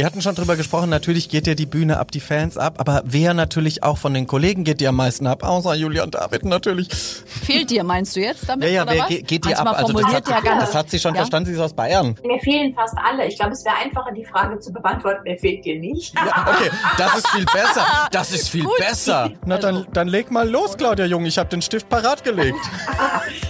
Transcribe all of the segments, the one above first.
wir hatten schon drüber gesprochen, natürlich geht dir die Bühne ab, die Fans ab, aber wer natürlich auch von den Kollegen geht dir am meisten ab, außer Julian David natürlich. Fehlt dir, meinst du jetzt damit? Ja, ja, oder wer was? geht, geht dir ab? Also das, hat, ja ganz, das hat sie schon ja? verstanden, sie ist aus Bayern. Mir fehlen fast alle. Ich glaube, es wäre einfacher, die Frage zu beantworten. Mir fehlt dir nicht. Ja, okay, das ist viel besser. Das ist viel Gut. besser. Na dann, dann leg mal los, Claudia Jung. Ich habe den Stift parat gelegt.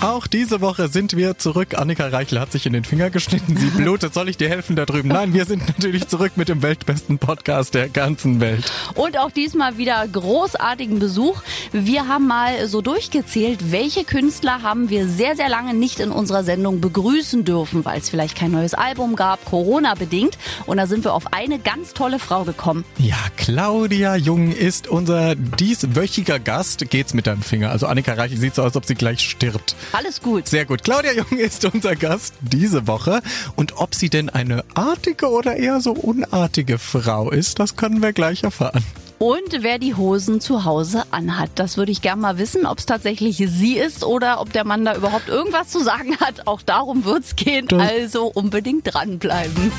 Auch diese Woche sind wir zurück. Annika Reichel hat sich in den Finger geschnitten. Sie blutet. Soll ich dir helfen da drüben? Nein, wir sind natürlich zurück mit dem weltbesten Podcast der ganzen Welt. Und auch diesmal wieder großartigen Besuch. Wir haben mal so durchgezählt, welche Künstler haben wir sehr, sehr lange nicht in unserer Sendung begrüßen dürfen, weil es vielleicht kein neues Album gab, Corona bedingt. Und da sind wir auf eine ganz tolle Frau gekommen. Ja, Claudia Jung ist unser dieswöchiger Gast. Geht's mit deinem Finger? Also Annika Reichel sieht so aus, als ob sie gleich stirbt. Alles gut. Sehr gut. Claudia Jung ist unser Gast diese Woche. Und ob sie denn eine artige oder eher so unartige Frau ist, das können wir gleich erfahren. Und wer die Hosen zu Hause anhat, das würde ich gerne mal wissen, ob es tatsächlich sie ist oder ob der Mann da überhaupt irgendwas zu sagen hat. Auch darum wird's gehen. Das- Also unbedingt dranbleiben.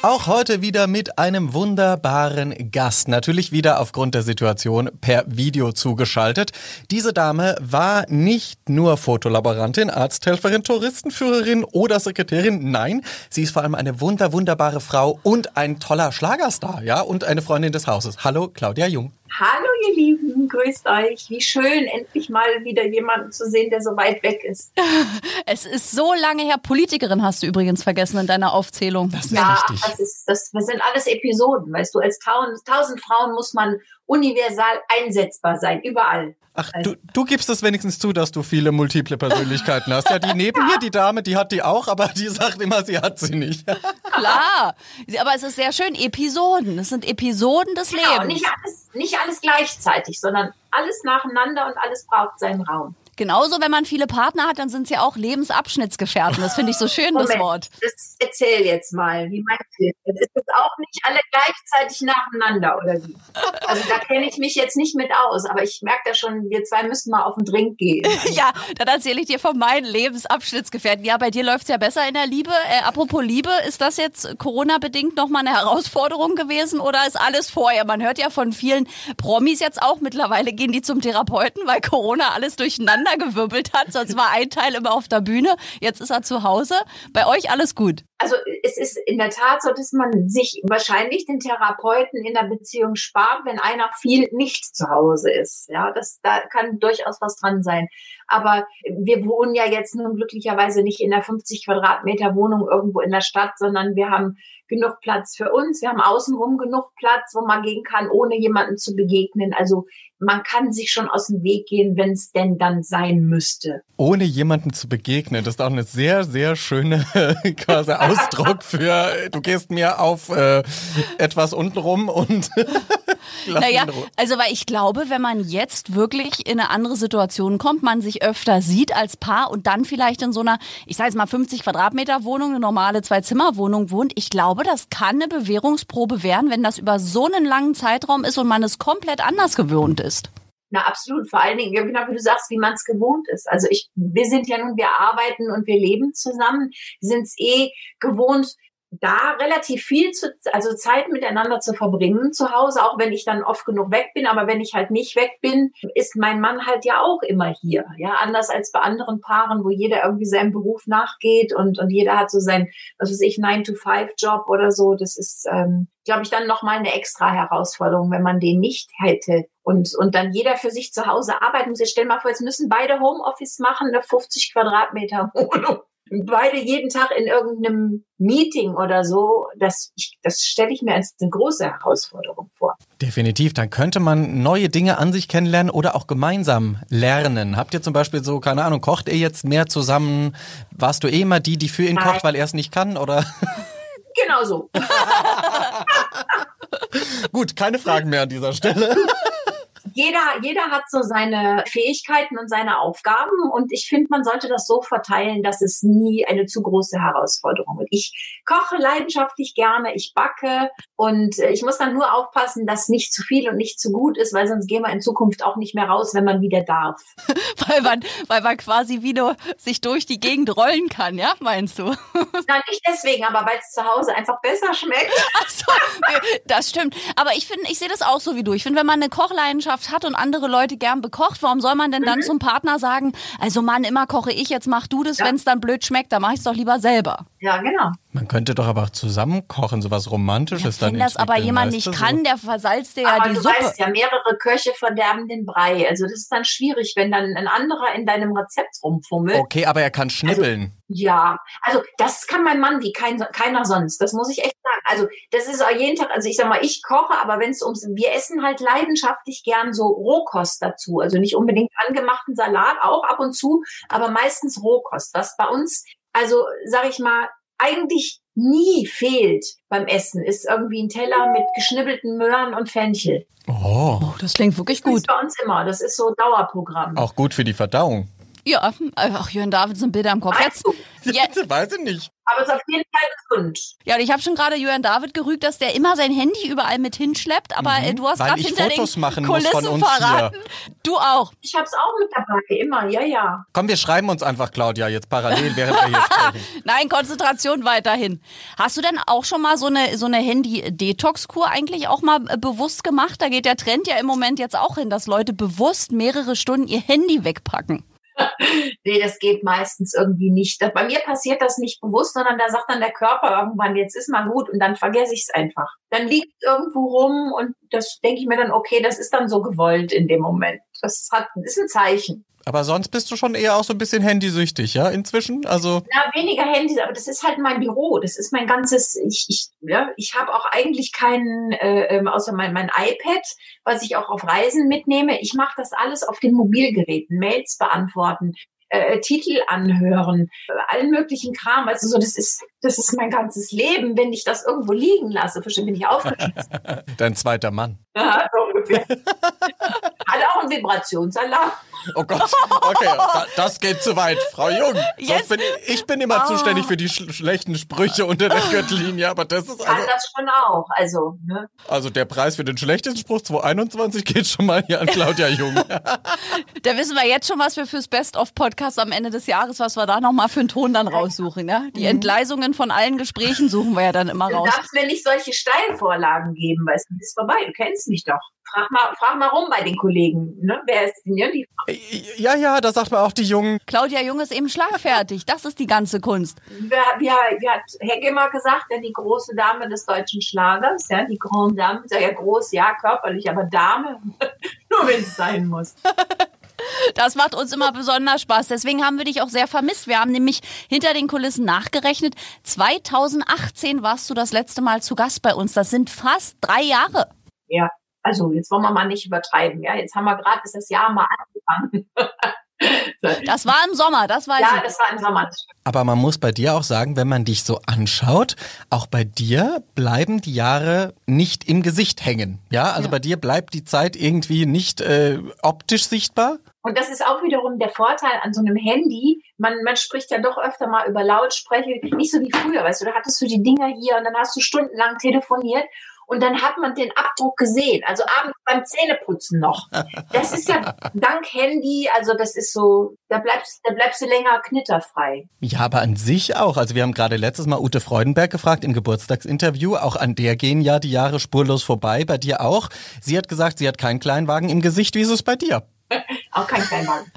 Auch heute wieder mit einem wunderbaren Gast. Natürlich wieder aufgrund der Situation per Video zugeschaltet. Diese Dame war nicht nur Fotolaborantin, Arzthelferin, Touristenführerin oder Sekretärin. Nein, sie ist vor allem eine wunder, wunderbare Frau und ein toller Schlagerstar, ja, und eine Freundin des Hauses. Hallo, Claudia Jung. Hallo, ihr Lieben. Grüßt euch. Wie schön, endlich mal wieder jemanden zu sehen, der so weit weg ist. Es ist so lange her. Politikerin hast du übrigens vergessen in deiner Aufzählung. Das ist Ja, richtig. das, ist, das, das sind alles Episoden. Weißt du, als tausend, tausend Frauen muss man universal einsetzbar sein, überall. Ach, du, du gibst es wenigstens zu, dass du viele multiple Persönlichkeiten hast. Ja, die neben mir, die Dame, die hat die auch, aber die sagt immer, sie hat sie nicht. Klar. Aber es ist sehr schön. Episoden. Es sind Episoden des Genau, Lebens. nicht alles, nicht alles gleichzeitig, sondern alles nacheinander und alles braucht seinen Raum. Genauso, wenn man viele Partner hat, dann sind es ja auch Lebensabschnittsgefährten. Das finde ich so schön, das Wort. das erzähl jetzt mal. Wie meinst du das? Ist das auch nicht alle gleichzeitig nacheinander oder wie? Also da kenne ich mich jetzt nicht mit aus, aber ich merke da schon, wir zwei müssen mal auf den Drink gehen. Ja, dann erzähle ich dir von meinen Lebensabschnittsgefährten. Ja, bei dir läuft's ja besser in der Liebe. Äh, apropos Liebe, ist das jetzt Corona-bedingt nochmal eine Herausforderung gewesen oder ist alles vorher? Man hört ja von vielen Promis jetzt auch, mittlerweile gehen die zum Therapeuten, weil Corona alles durcheinander gewirbelt hat. Sonst war ein Teil immer auf der Bühne, jetzt ist er zu Hause. Bei euch alles gut. Also es ist in der Tat so, dass man sich wahrscheinlich den Therapeuten in der Beziehung spart, wenn einer viel nicht zu Hause ist. Ja, das da kann durchaus was dran sein. Aber wir wohnen ja jetzt nun glücklicherweise nicht in einer 50 Quadratmeter Wohnung irgendwo in der Stadt, sondern wir haben genug Platz für uns. Wir haben außenrum genug Platz, wo man gehen kann, ohne jemanden zu begegnen. Also man kann sich schon aus dem Weg gehen, wenn es denn dann sein müsste. Ohne jemanden zu begegnen, das ist auch eine sehr, sehr schöne quasi Ausdruck für, du gehst mir auf äh, etwas untenrum und Naja, also weil ich glaube, wenn man jetzt wirklich in eine andere Situation kommt, man sich öfter sieht als Paar und dann vielleicht in so einer, ich sage jetzt mal 50 Quadratmeter Wohnung, eine normale Zwei-Zimmer-Wohnung wohnt, ich glaube, das kann eine Bewährungsprobe werden, wenn das über so einen langen Zeitraum ist und man es komplett anders gewöhnt ist. Na, absolut. Vor allen Dingen, genau wie du sagst, wie man es gewohnt ist. Also ich, wir sind ja nun, wir arbeiten und wir leben zusammen. Wir sind es eh gewohnt, da relativ viel zu, also Zeit miteinander zu verbringen zu Hause, auch wenn ich dann oft genug weg bin. Aber wenn ich halt nicht weg bin, ist mein Mann halt ja auch immer hier. Ja, anders als bei anderen Paaren, wo jeder irgendwie seinem Beruf nachgeht und, und jeder hat so sein, was weiß ich, 9-to-5-Job oder so. Das ist, ähm, glaube ich, dann nochmal eine extra Herausforderung, wenn man den nicht hätte. Und, und dann jeder für sich zu Hause arbeiten muss. Jetzt stell mal vor, jetzt müssen beide Homeoffice machen, eine 50 Quadratmeter Wohnung. Beide jeden Tag in irgendeinem Meeting oder so. Das, das stelle ich mir als eine große Herausforderung vor. Definitiv, dann könnte man neue Dinge an sich kennenlernen oder auch gemeinsam lernen. Habt ihr zum Beispiel so, keine Ahnung, kocht ihr jetzt mehr zusammen? Warst du eh immer die, die für ihn Nein. kocht, weil er es nicht kann? Oder Genau so. gut, keine Fragen mehr an dieser Stelle. jeder, jeder hat so seine Fähigkeiten und seine Aufgaben und ich finde, man sollte das so verteilen, dass es nie eine zu große Herausforderung wird. Ich koche leidenschaftlich gerne, ich backe und äh, ich muss dann nur aufpassen, dass nicht zu viel und nicht zu gut ist, weil sonst gehen wir in Zukunft auch nicht mehr raus, wenn man wieder darf. weil man, weil man quasi wieder sich durch die Gegend rollen kann, ja, meinst du? Nein, nicht deswegen, aber weil es zu Hause einfach besser schmeckt. Ach so, das stimmt. Aber ich finde, ich sehe das auch so wie du. Ich finde, wenn man eine Kochleidenschaft hat und andere Leute gern bekocht, warum soll man denn dann mhm. zum Partner sagen, also Mann, immer koche ich, jetzt mach du das, ja. wenn es dann blöd schmeckt, dann mach ich es doch lieber selber. Ja, genau. Man könnte doch aber auch zusammen kochen, sowas Romantisches ja, dann Wenn das aber jemand nicht kann, der versalzt dir ja die du Suppe. Weißt ja, mehrere Köche verderben den Brei. Also das ist dann schwierig, wenn dann ein anderer in deinem Rezept rumfummelt. Okay, aber er kann schnippeln. Also, ja, also das kann mein Mann wie kein, keiner sonst. Das muss ich echt sagen. Also das ist auch jeden Tag, also ich sag mal, ich koche, aber wenn es ums, wir essen halt leidenschaftlich gern so Rohkost dazu. Also nicht unbedingt angemachten Salat, auch ab und zu, aber meistens Rohkost. Was bei uns, also sag ich mal, eigentlich nie fehlt beim Essen, ist irgendwie ein Teller mit geschnibbelten Möhren und Fenchel. Oh, oh das klingt wirklich gut. Das ist bei uns immer. Das ist so Dauerprogramm. Auch gut für die Verdauung. Ja, ach, Jörn David sind Bilder im Kopf. Jetzt, jetzt, weiß ich nicht. Aber es ist auf jeden Fall gesund. Ja, ich habe schon gerade Jörn David gerügt, dass der immer sein Handy überall mit hinschleppt, aber mhm, du hast gerade hinter Fotos den machen Kulissen muss von uns verraten. Hier. Du auch. Ich habe es auch mit dabei, immer, ja, ja. Komm, wir schreiben uns einfach, Claudia, jetzt parallel, während wir hier sprechen. Nein, Konzentration weiterhin. Hast du denn auch schon mal so eine, so eine Handy-Detox-Kur eigentlich auch mal äh, bewusst gemacht? Da geht der Trend ja im Moment jetzt auch hin, dass Leute bewusst mehrere Stunden ihr Handy wegpacken. nee, das geht meistens irgendwie nicht. Bei mir passiert das nicht bewusst, sondern da sagt dann der Körper irgendwann, jetzt ist mal gut und dann vergesse ich es einfach. Dann liegt irgendwo rum und das denke ich mir dann, okay, das ist dann so gewollt in dem Moment. Das hat, ist ein Zeichen. Aber sonst bist du schon eher auch so ein bisschen handysüchtig, ja, inzwischen? Also Na, weniger Handys, aber das ist halt mein Büro. Das ist mein ganzes, ich, ich, ja, ich habe auch eigentlich keinen, äh, ähm, außer mein, mein iPad, was ich auch auf Reisen mitnehme. Ich mache das alles auf den Mobilgeräten, Mails beantworten, äh, Titel anhören, äh, allen möglichen Kram. Also so, das ist, das ist mein ganzes Leben. Wenn ich das irgendwo liegen lasse, bin ich aufgeschmissen. Dein zweiter Mann. Ja, so ungefähr. Hat auch einen Vibrationsalarm. Oh Gott, okay, das geht zu weit, Frau Jung. Yes. Bin ich, ich, bin immer oh. zuständig für die sch schlechten Sprüche unter der Gürtellinie, aber das ist also... Kann das schon auch, also, ne? Also der Preis für den schlechtesten Spruch 2021 geht schon mal hier an Claudia Jung. da wissen wir jetzt schon, was wir fürs Best-of-Podcast am Ende des Jahres, was wir da nochmal für einen Ton dann raussuchen, ne? Die mhm. Entgleisungen von allen Gesprächen suchen wir ja dann immer raus. Du darfst mir nicht solche Steilvorlagen geben, weil es ist vorbei, du kennst mich doch. Frag mal, frag mal rum bei den Kollegen, ne? Wer ist denn ja die Ja, ja, da sagt man auch die Jungen. Claudia Jung ist eben schlagfertig. Das ist die ganze Kunst. Wie, wie, hat Hegge mal gesagt, ja, die große Dame des deutschen Schlagers, ja, die Grande Dame, ist ja groß, ja, körperlich, aber Dame, nur wenn es sein muss. Das macht uns immer besonders Spaß. Deswegen haben wir dich auch sehr vermisst. Wir haben nämlich hinter den Kulissen nachgerechnet. 2018 warst du das letzte Mal zu Gast bei uns. Das sind fast drei Jahre. Ja, also jetzt wollen wir mal nicht übertreiben. Ja, jetzt haben wir gerade ist das Jahr mal angefangen. Das war im Sommer, das weiß ja, ich. Ja, das war im Sommer. Aber man muss bei dir auch sagen, wenn man dich so anschaut, auch bei dir bleiben die Jahre nicht im Gesicht hängen. Ja, also ja. bei dir bleibt die Zeit irgendwie nicht äh, optisch sichtbar. Und das ist auch wiederum der Vorteil an so einem Handy. Man, man spricht ja doch öfter mal über Lautsprecher, nicht so wie früher, weißt du, da hattest du die Dinger hier und dann hast du stundenlang telefoniert und dann hat man den Abdruck gesehen. Also abends beim Zähneputzen noch. Das ist ja dank Handy, also das ist so, da bleibst, da bleibst du länger knitterfrei. Ja, aber an sich auch. Also wir haben gerade letztes Mal Ute Freudenberg gefragt im Geburtstagsinterview. Auch an der gehen ja die Jahre spurlos vorbei. Bei dir auch. Sie hat gesagt, sie hat keinen Kleinwagen im Gesicht. Wie ist es bei dir? Auch kein Kleinwagen.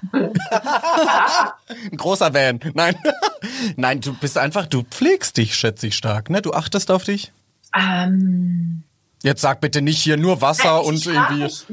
Ein großer Van. Nein. Nein, du bist einfach, du pflegst dich, schätze ich stark, ne? Du achtest auf dich? Ähm, Jetzt sag bitte nicht hier nur Wasser und irgendwie. Mich,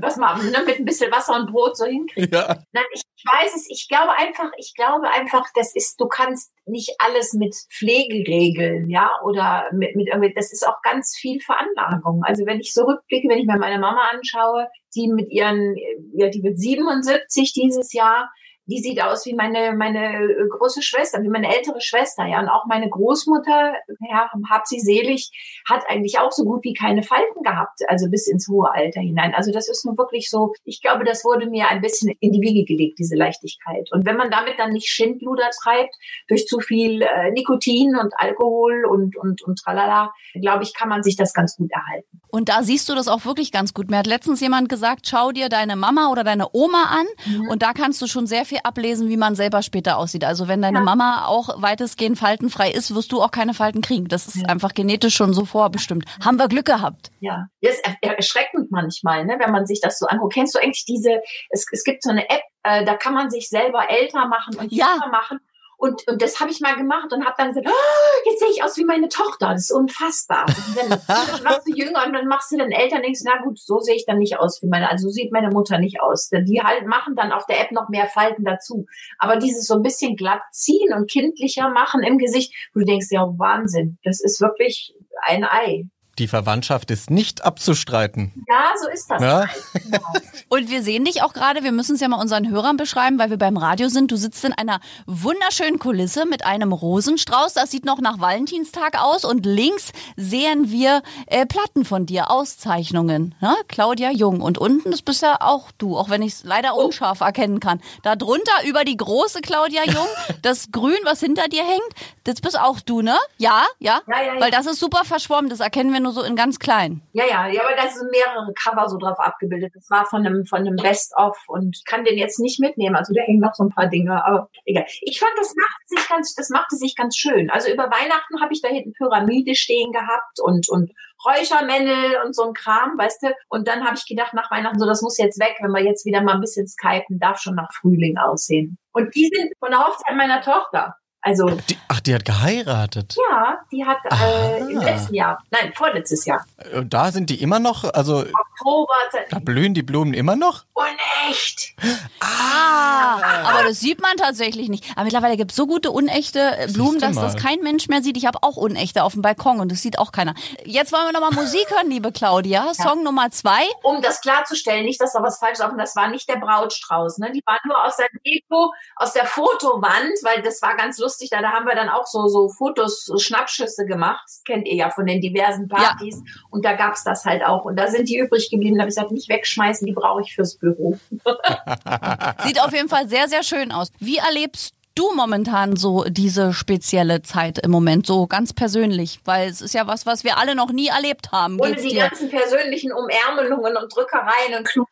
was man ne, mit ein bisschen Wasser und Brot so hinkriegt. Ja. Nein, ich weiß es. Ich glaube einfach, ich glaube einfach, das ist, du kannst nicht alles mit Pflege regeln, ja, oder mit, mit irgendwie, das ist auch ganz viel Veranlagung. Also wenn ich so rückblicke, wenn ich mir meine Mama anschaue, die mit ihren, ja, die wird 77 dieses Jahr, die sieht aus wie meine, meine äh, große Schwester, wie meine ältere Schwester, ja. Und auch meine Großmutter, ja, hab sie selig, hat eigentlich auch so gut wie keine Falten gehabt, also bis ins hohe Alter hinein. Also das ist nun wirklich so, ich glaube, das wurde mir ein bisschen in die Wiege gelegt, diese Leichtigkeit. Und wenn man damit dann nicht Schindluder treibt, durch zu viel äh, Nikotin und Alkohol und, und, und tralala, glaube ich, kann man sich das ganz gut erhalten. Und da siehst du das auch wirklich ganz gut. Mir hat letztens jemand gesagt, schau dir deine Mama oder deine Oma an mhm. und da kannst du schon sehr viel ablesen, wie man selber später aussieht. Also wenn deine ja. Mama auch weitestgehend faltenfrei ist, wirst du auch keine Falten kriegen. Das ist ja. einfach genetisch schon so vorbestimmt. Haben wir Glück gehabt. Ja, das ist erschreckend manchmal, ne, wenn man sich das so anguckt. Kennst du eigentlich diese, es, es gibt so eine App, äh, da kann man sich selber älter machen und ja. jünger machen. Und, und das habe ich mal gemacht und habe dann gesagt, oh, jetzt sehe ich aus wie meine Tochter. Das ist unfassbar. Und dann, dann machst du jünger und dann machst du den Eltern denkst, na gut, so sehe ich dann nicht aus wie meine, also so sieht meine Mutter nicht aus. Die halt machen dann auf der App noch mehr Falten dazu. Aber dieses so ein bisschen glatt ziehen und kindlicher machen im Gesicht, wo du denkst, ja, Wahnsinn. Das ist wirklich ein Ei. Die Verwandtschaft ist nicht abzustreiten. Ja, so ist das. Ja? Genau. Und wir sehen dich auch gerade, wir müssen es ja mal unseren Hörern beschreiben, weil wir beim Radio sind. Du sitzt in einer wunderschönen Kulisse mit einem Rosenstrauß. Das sieht noch nach Valentinstag aus. Und links sehen wir äh, Platten von dir, Auszeichnungen. Ne? Claudia Jung. Und unten, das bist ja auch du, auch wenn ich es leider oh. unscharf erkennen kann. Darunter über die große Claudia Jung, das Grün, was hinter dir hängt, das bist auch du, ne? Ja, ja? ja, ja, ja. Weil das ist super verschwommen, das erkennen wir nur so in ganz klein. Ja, ja, ja, aber da sind mehrere Cover so drauf abgebildet. Das war von einem, von einem Best-of und ich kann den jetzt nicht mitnehmen. Also da hängen noch so ein paar Dinge, aber egal. Ich fand, das machte sich ganz, das machte sich ganz schön. Also über Weihnachten habe ich da hinten Pyramide stehen gehabt und, und Räuchermännel und so ein Kram, weißt du? Und dann habe ich gedacht, nach Weihnachten, so, das muss jetzt weg, wenn wir jetzt wieder mal ein bisschen skypen, darf schon nach Frühling aussehen. Und die sind von der Hochzeit meiner Tochter. Also die, ach, die hat geheiratet. Ja, die hat äh, im letzten Jahr, nein, vorletztes Jahr. Und äh, da sind die immer noch, also Oktober. Da blühen die Blumen immer noch? Unecht. Ah, aber das sieht man tatsächlich nicht. Aber mittlerweile gibt es so gute unechte äh, Blumen, dass das kein Mensch mehr sieht. Ich habe auch unechte auf dem Balkon und das sieht auch keiner. Jetzt wollen wir nochmal Musik hören, liebe Claudia. Ja. Song Nummer zwei. Um das klarzustellen, nicht, dass da was falsch ist, das war nicht der Brautstrauß. Ne? Die war nur aus der Deko, aus der Fotowand, weil das war ganz lustig lustig, da, da haben wir dann auch so, so Fotos, so Schnappschüsse gemacht. Das kennt ihr ja von den diversen Partys. Ja. Und da gab's das halt auch. Und da sind die übrig geblieben. Da habe ich gesagt, nicht wegschmeißen, die brauche ich fürs Büro. Sieht auf jeden Fall sehr, sehr schön aus. Wie erlebst du momentan so diese spezielle Zeit im Moment, so ganz persönlich? Weil es ist ja was, was wir alle noch nie erlebt haben. Ohne die ganzen persönlichen Umärmelungen und Drückereien und Klug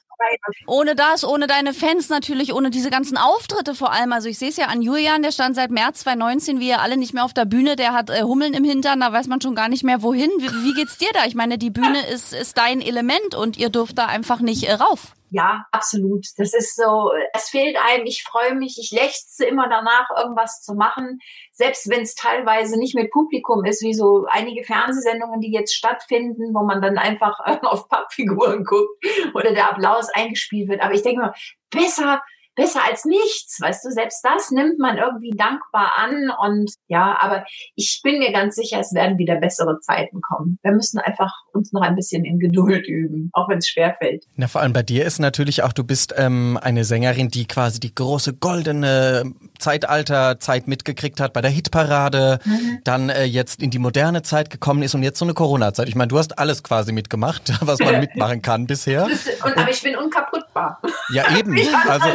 ohne das, ohne deine Fans natürlich, ohne diese ganzen Auftritte vor allem. Also ich sehe es ja an Julian, der stand seit März 2019, wie ihr alle nicht mehr auf der Bühne, der hat äh, Hummeln im Hintern, da weiß man schon gar nicht mehr wohin. Wie, wie geht's dir da? Ich meine, die Bühne ist, ist dein Element und ihr dürft da einfach nicht äh, rauf. Ja, absolut. Das ist so, es fehlt einem, ich freue mich, ich lechze immer danach, irgendwas zu machen, selbst wenn es teilweise nicht mit Publikum ist, wie so einige Fernsehsendungen, die jetzt stattfinden, wo man dann einfach auf Pappfiguren guckt oder der Applaus eingespielt wird. Aber ich denke mal, besser besser als nichts, weißt du, selbst das nimmt man irgendwie dankbar an und ja, aber ich bin mir ganz sicher, es werden wieder bessere Zeiten kommen. Wir müssen einfach uns noch ein bisschen in Geduld üben, auch wenn es schwerfällt. Na, vor allem bei dir ist natürlich auch, du bist ähm, eine Sängerin, die quasi die große goldene Zeitalterzeit mitgekriegt hat bei der Hitparade, mhm. dann äh, jetzt in die moderne Zeit gekommen ist und jetzt so eine Corona-Zeit. Ich meine, du hast alles quasi mitgemacht, was man mitmachen kann bisher. Und, aber ich bin unkaputtbar. Ja, eben. also,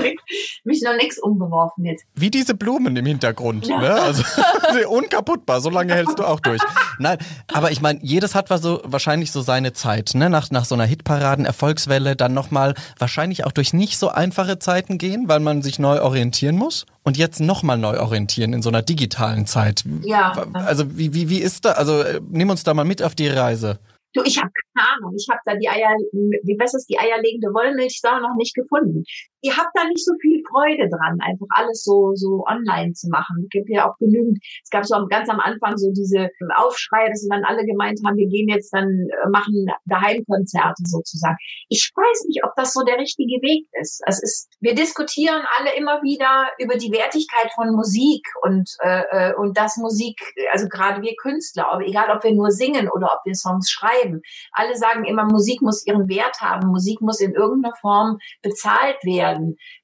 mich noch nichts umgeworfen jetzt. Wie diese Blumen im Hintergrund. Ja. Ne? Also unkaputtbar, so lange hältst du auch durch. Nein, aber ich meine, jedes hat so, wahrscheinlich so seine Zeit. Ne? Nach, nach so einer Hitparaden-Erfolgswelle dann nochmal wahrscheinlich auch durch nicht so einfache Zeiten gehen, weil man sich neu orientieren muss. Und jetzt nochmal neu orientieren in so einer digitalen Zeit. Ja. Also wie, wie, wie ist da? Also äh, nimm uns da mal mit auf die Reise. Du, ich habe keine Ahnung. Ich habe da die Eier, wie was ist die eierlegende Wollmilchsau noch nicht gefunden. Ihr habt da nicht so viel Freude dran, einfach alles so so online zu machen. Es gibt ja auch genügend. Es gab so ganz am Anfang so diese Aufschrei, dass dann alle gemeint haben, wir gehen jetzt dann äh, machen Daheimkonzerte sozusagen. Ich weiß nicht, ob das so der richtige Weg ist. Es ist, wir diskutieren alle immer wieder über die Wertigkeit von Musik und äh, äh und das Musik, also gerade wir Künstler, egal ob wir nur singen oder ob wir Songs schreiben. Alle sagen immer, Musik muss ihren Wert haben, Musik muss in irgendeiner Form bezahlt werden.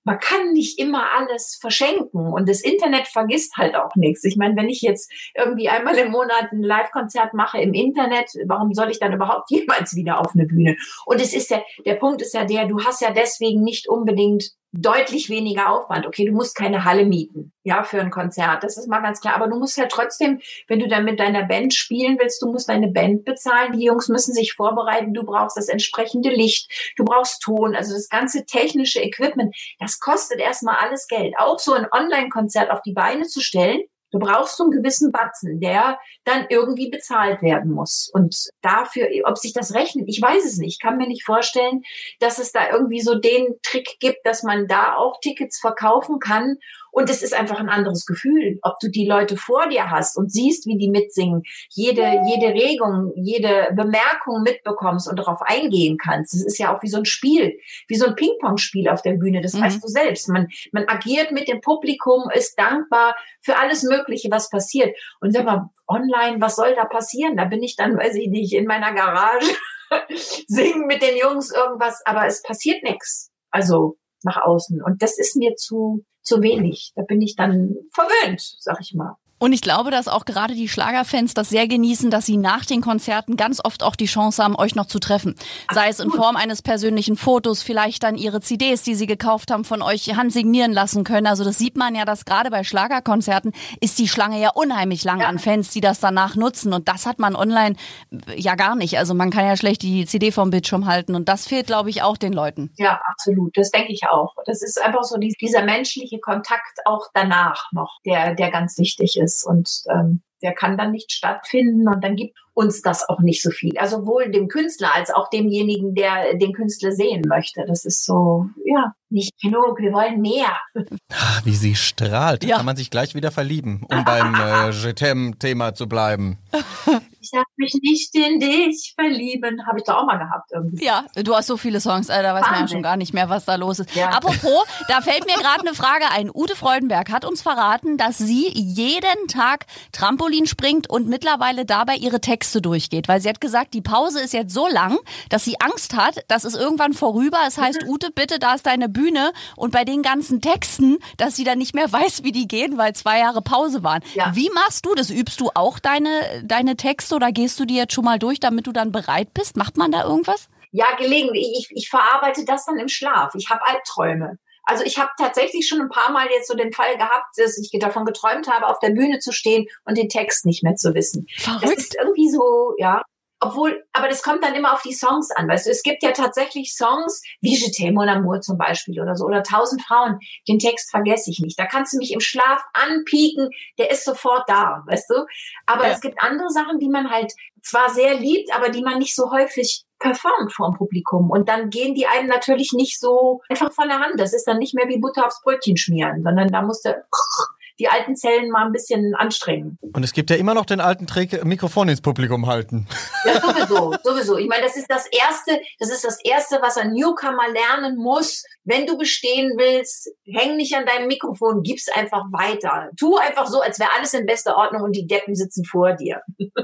Man kann nicht immer alles verschenken und das Internet vergisst halt auch nichts. Ich meine, wenn ich jetzt irgendwie einmal im Monat ein Live-Konzert mache im Internet, warum soll ich dann überhaupt jemals wieder auf eine Bühne? Und es ist ja, der Punkt ist ja der, du hast ja deswegen nicht unbedingt deutlich weniger Aufwand. Okay, du musst keine Halle mieten, ja, für ein Konzert. Das ist mal ganz klar. Aber du musst ja trotzdem, wenn du dann mit deiner Band spielen willst, du musst deine Band bezahlen. Die Jungs müssen sich vorbereiten. Du brauchst das entsprechende Licht. Du brauchst Ton. Also das ganze technische Equipment. Das kostet erstmal alles Geld. Auch so ein Online-Konzert auf die Beine zu stellen, Du brauchst so einen gewissen Batzen, der dann irgendwie bezahlt werden muss. Und dafür, ob sich das rechnet, ich weiß es nicht. Ich kann mir nicht vorstellen, dass es da irgendwie so den Trick gibt, dass man da auch Tickets verkaufen kann und es ist einfach ein anderes Gefühl, ob du die Leute vor dir hast und siehst, wie die mitsingen, jede, jede Regung, jede Bemerkung mitbekommst und darauf eingehen kannst. Das ist ja auch wie so ein Spiel, wie so ein Ping-Pong-Spiel auf der Bühne. Das mhm. weißt du selbst. Man, man agiert mit dem Publikum, ist dankbar für alles Mögliche, was passiert. Und sag mal, online, was soll da passieren? Da bin ich dann, weiß ich nicht, in meiner Garage, singen mit den Jungs irgendwas, aber es passiert nichts. Also nach außen. Und das ist mir zu, zu wenig. Da bin ich dann verwöhnt, sag ich mal. Und ich glaube, dass auch gerade die Schlagerfans das sehr genießen, dass sie nach den Konzerten ganz oft auch die Chance haben, euch noch zu treffen. Sei es in Form eines persönlichen Fotos, vielleicht dann ihre CDs, die sie gekauft haben, von euch handsignieren lassen können. Also das sieht man ja, dass gerade bei Schlagerkonzerten ist die Schlange ja unheimlich lang ja. an Fans, die das danach nutzen. Und das hat man online ja gar nicht. Also man kann ja schlecht die CD vom Bildschirm halten. Und das fehlt, glaube ich, auch den Leuten. Ja, absolut. Das denke ich auch. Das ist einfach so dieser menschliche Kontakt auch danach noch, der, der ganz wichtig ist ist und ähm, der kann dann nicht stattfinden und dann gibt uns das auch nicht so viel. Also sowohl dem Künstler als auch demjenigen, der den Künstler sehen möchte. Das ist so, ja, nicht genug, wir wollen mehr. Ach, wie sie strahlt. Ja. Kann man sich gleich wieder verlieben, um beim äh, Je-Thema zu bleiben. Ich darf mich nicht in dich verlieben. Habe ich doch auch mal gehabt irgendwie. Ja, du hast so viele Songs, da weiß man ja schon gar nicht mehr, was da los ist. Ja. Apropos, da fällt mir gerade eine Frage ein. Ute Freudenberg hat uns verraten, dass sie jeden Tag Trampolin springt und mittlerweile dabei ihre Texte durchgeht. Weil sie hat gesagt, die Pause ist jetzt so lang, dass sie Angst hat, dass es irgendwann vorüber. Es heißt, mhm. Ute, bitte, da ist deine Bühne. Und bei den ganzen Texten, dass sie dann nicht mehr weiß, wie die gehen, weil zwei Jahre Pause waren. Ja. Wie machst du das? Übst du auch deine, deine Texte oder gehst du die jetzt schon mal durch, damit du dann bereit bist? Macht man da irgendwas? Ja, gelegentlich. Ich, ich verarbeite das dann im Schlaf. Ich habe Albträume. Also ich habe tatsächlich schon ein paar Mal jetzt so den Fall gehabt, dass ich davon geträumt habe, auf der Bühne zu stehen und den Text nicht mehr zu wissen. Verrückt. Das ist irgendwie so, ja. Obwohl, aber das kommt dann immer auf die Songs an, weißt du. Es gibt ja tatsächlich Songs, wie Je t'aime mon amour zum Beispiel oder so, oder Tausend Frauen. Den Text vergesse ich nicht. Da kannst du mich im Schlaf anpieken, der ist sofort da, weißt du. Aber ja. es gibt andere Sachen, die man halt zwar sehr liebt, aber die man nicht so häufig performt vor dem Publikum. Und dann gehen die einen natürlich nicht so einfach von der Hand. Das ist dann nicht mehr wie Butter aufs Brötchen schmieren, sondern da musste die alten Zellen mal ein bisschen anstrengen. Und es gibt ja immer noch den alten Trick, Mikrofon ins Publikum halten. Ja, sowieso, sowieso. Ich meine, das ist das erste, das ist das erste, was ein Newcomer lernen muss. Wenn du bestehen willst, häng nicht an deinem Mikrofon, gib's einfach weiter. Tu einfach so, als wäre alles in bester Ordnung und die Deppen sitzen vor dir.